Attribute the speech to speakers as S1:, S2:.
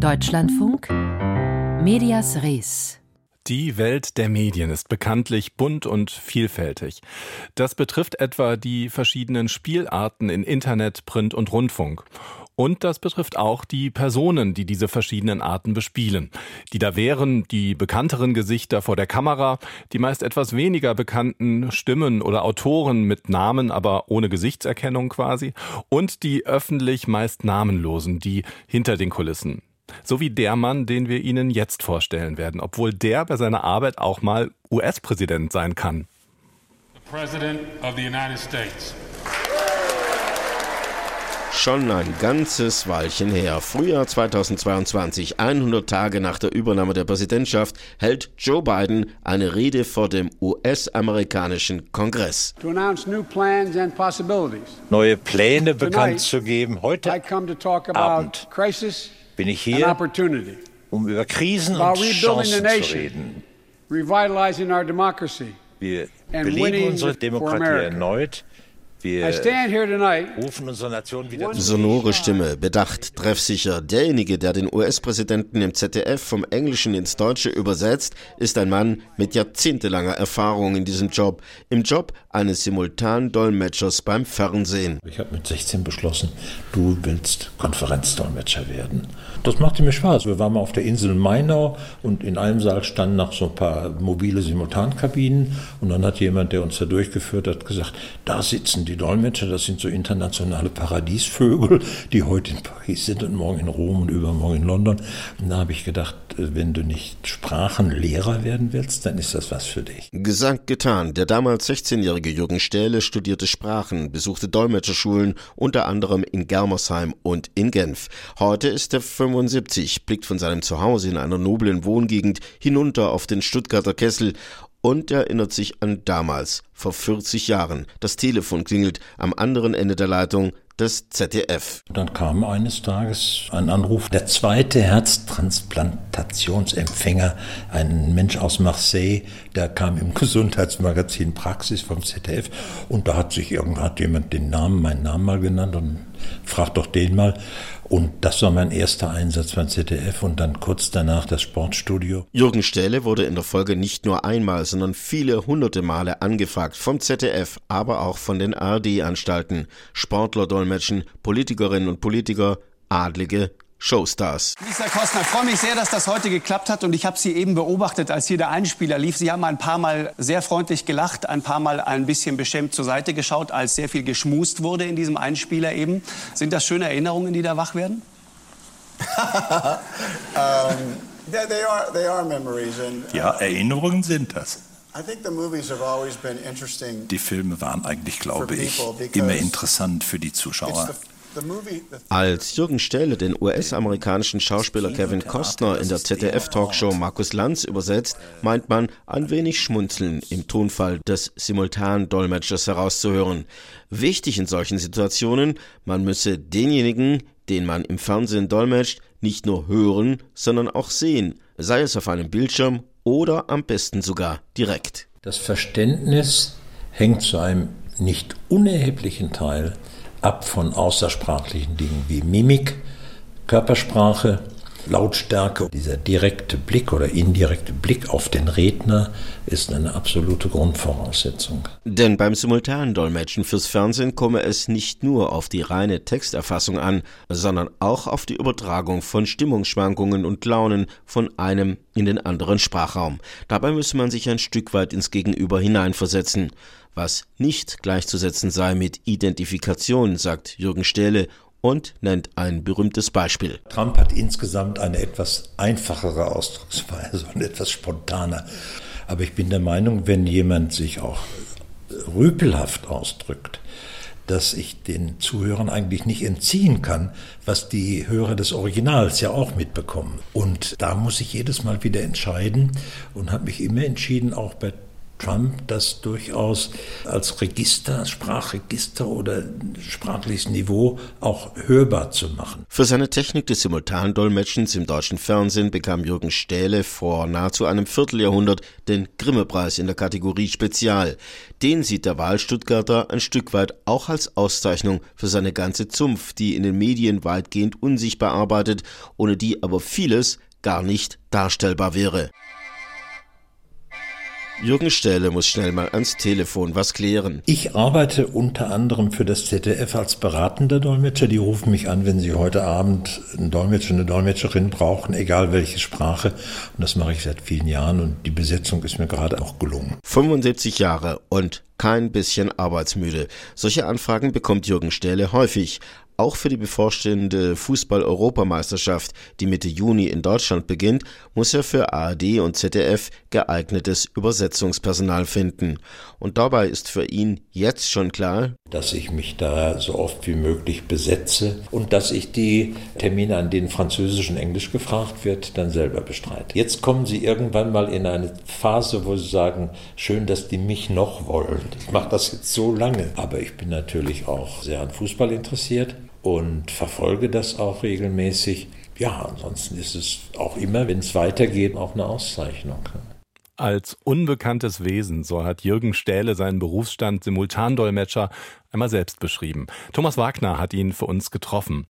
S1: Deutschlandfunk Medias Res
S2: die Welt der Medien ist bekanntlich bunt und vielfältig. Das betrifft etwa die verschiedenen Spielarten in Internet, Print und Rundfunk. Und das betrifft auch die Personen, die diese verschiedenen Arten bespielen. Die da wären die bekannteren Gesichter vor der Kamera, die meist etwas weniger bekannten Stimmen oder Autoren mit Namen, aber ohne Gesichtserkennung quasi, und die öffentlich meist namenlosen, die hinter den Kulissen. So wie der Mann, den wir Ihnen jetzt vorstellen werden, obwohl der bei seiner Arbeit auch mal US-Präsident sein kann. The President of the United
S3: States. Schon ein ganzes Weilchen her, Frühjahr 2022, 100 Tage nach der Übernahme der Präsidentschaft, hält Joe Biden eine Rede vor dem US-amerikanischen Kongress.
S4: Neue Pläne bekannt zu geben. Heute Abend bin ich hier, um über Krisen und Chancen zu reden. Wir beleben unsere Demokratie erneut wir rufen unsere Nation wieder
S3: Sonore Stimme, bedacht, treffsicher. Derjenige, der den US-Präsidenten im ZDF vom Englischen ins Deutsche übersetzt, ist ein Mann mit jahrzehntelanger Erfahrung in diesem Job. Im Job eines Simultandolmetschers beim Fernsehen.
S5: Ich habe mit 16 beschlossen, du willst Konferenzdolmetscher werden. Das machte mir Spaß. Wir waren mal auf der Insel Mainau und in einem Saal standen noch so ein paar mobile Simultankabinen und dann hat jemand, der uns da durchgeführt hat, gesagt, da sitzen die Dolmetscher, das sind so internationale Paradiesvögel, die heute in Paris sind und morgen in Rom und übermorgen in London. Und da habe ich gedacht, wenn du nicht Sprachenlehrer werden willst, dann ist das was für dich.
S3: Gesagt, getan. Der damals 16-jährige Jürgen Stähle studierte Sprachen, besuchte Dolmetscherschulen, unter anderem in Germersheim und in Genf. Heute ist er 75, blickt von seinem Zuhause in einer noblen Wohngegend hinunter auf den Stuttgarter Kessel und erinnert sich an damals, vor 40 Jahren. Das Telefon klingelt am anderen Ende der Leitung des ZDF.
S5: Dann kam eines Tages ein Anruf, der zweite Herztransplantationsempfänger, ein Mensch aus Marseille, der kam im Gesundheitsmagazin Praxis vom ZDF und da hat sich irgendwann jemand den Namen, meinen Namen mal genannt und fragt doch den mal. Und das war mein erster Einsatz beim ZDF und dann kurz danach das Sportstudio.
S3: Jürgen Stähle wurde in der Folge nicht nur einmal, sondern viele hunderte Male angefragt vom ZDF, aber auch von den ARD-Anstalten. Sportler dolmetschen, Politikerinnen und Politiker, Adlige, Showstars.
S6: Lisa Kostner, ich freue mich sehr, dass das heute geklappt hat und ich habe Sie eben beobachtet, als hier der Einspieler lief. Sie haben ein paar Mal sehr freundlich gelacht, ein paar Mal ein bisschen beschämt zur Seite geschaut, als sehr viel geschmust wurde in diesem Einspieler eben. Sind das schöne Erinnerungen, die da wach werden?
S7: ja, Erinnerungen sind das. Die Filme waren eigentlich, glaube ich, immer interessant für die Zuschauer.
S3: Als Jürgen Stähle den US-amerikanischen Schauspieler Kevin Costner in der ZDF-Talkshow Markus Lanz übersetzt, meint man ein wenig Schmunzeln im Tonfall des Simultandolmetschers herauszuhören. Wichtig in solchen Situationen, man müsse denjenigen, den man im Fernsehen dolmetscht, nicht nur hören, sondern auch sehen, sei es auf einem Bildschirm oder am besten sogar direkt.
S5: Das Verständnis hängt zu einem nicht unerheblichen Teil ab von außersprachlichen Dingen wie Mimik, Körpersprache, Lautstärke. Dieser direkte Blick oder indirekte Blick auf den Redner ist eine absolute Grundvoraussetzung.
S3: Denn beim Simultandolmetschen fürs Fernsehen komme es nicht nur auf die reine Texterfassung an, sondern auch auf die Übertragung von Stimmungsschwankungen und Launen von einem in den anderen Sprachraum. Dabei müsse man sich ein Stück weit ins Gegenüber hineinversetzen was nicht gleichzusetzen sei mit Identifikation, sagt Jürgen Stähle und nennt ein berühmtes Beispiel.
S5: Trump hat insgesamt eine etwas einfachere Ausdrucksweise und etwas spontaner. Aber ich bin der Meinung, wenn jemand sich auch rüpelhaft ausdrückt, dass ich den Zuhörern eigentlich nicht entziehen kann, was die Hörer des Originals ja auch mitbekommen. Und da muss ich jedes Mal wieder entscheiden und habe mich immer entschieden, auch bei Trump das durchaus als Register, Sprachregister oder sprachliches Niveau auch hörbar zu machen.
S3: Für seine Technik des Simultandolmetschens im deutschen Fernsehen bekam Jürgen Stähle vor nahezu einem Vierteljahrhundert den Grimme-Preis in der Kategorie Spezial. Den sieht der Wahlstuttgarter ein Stück weit auch als Auszeichnung für seine ganze Zunft, die in den Medien weitgehend unsichtbar arbeitet, ohne die aber vieles gar nicht darstellbar wäre. Jürgen Stähle muss schnell mal ans Telefon was klären.
S5: Ich arbeite unter anderem für das ZDF als beratender Dolmetscher. Die rufen mich an, wenn sie heute Abend einen Dolmetscher, eine Dolmetscherin brauchen, egal welche Sprache. Und das mache ich seit vielen Jahren und die Besetzung ist mir gerade auch gelungen.
S3: 75 Jahre und kein bisschen arbeitsmüde. Solche Anfragen bekommt Jürgen Stähle häufig. Auch für die bevorstehende Fußball-Europameisterschaft, die Mitte Juni in Deutschland beginnt, muss er für ARD und ZDF geeignetes Übersetzungspersonal finden. Und dabei ist für ihn jetzt schon klar,
S5: dass ich mich da so oft wie möglich besetze und dass ich die Termine, an denen Französisch und Englisch gefragt wird, dann selber bestreite. Jetzt kommen Sie irgendwann mal in eine Phase, wo Sie sagen, schön, dass die mich noch wollen. Ich mache das jetzt so lange, aber ich bin natürlich auch sehr an Fußball interessiert und verfolge das auch regelmäßig. Ja, ansonsten ist es auch immer, wenn es weitergeht, auch eine Auszeichnung.
S2: Als unbekanntes Wesen, so hat Jürgen Stähle seinen Berufsstand Simultandolmetscher einmal selbst beschrieben. Thomas Wagner hat ihn für uns getroffen.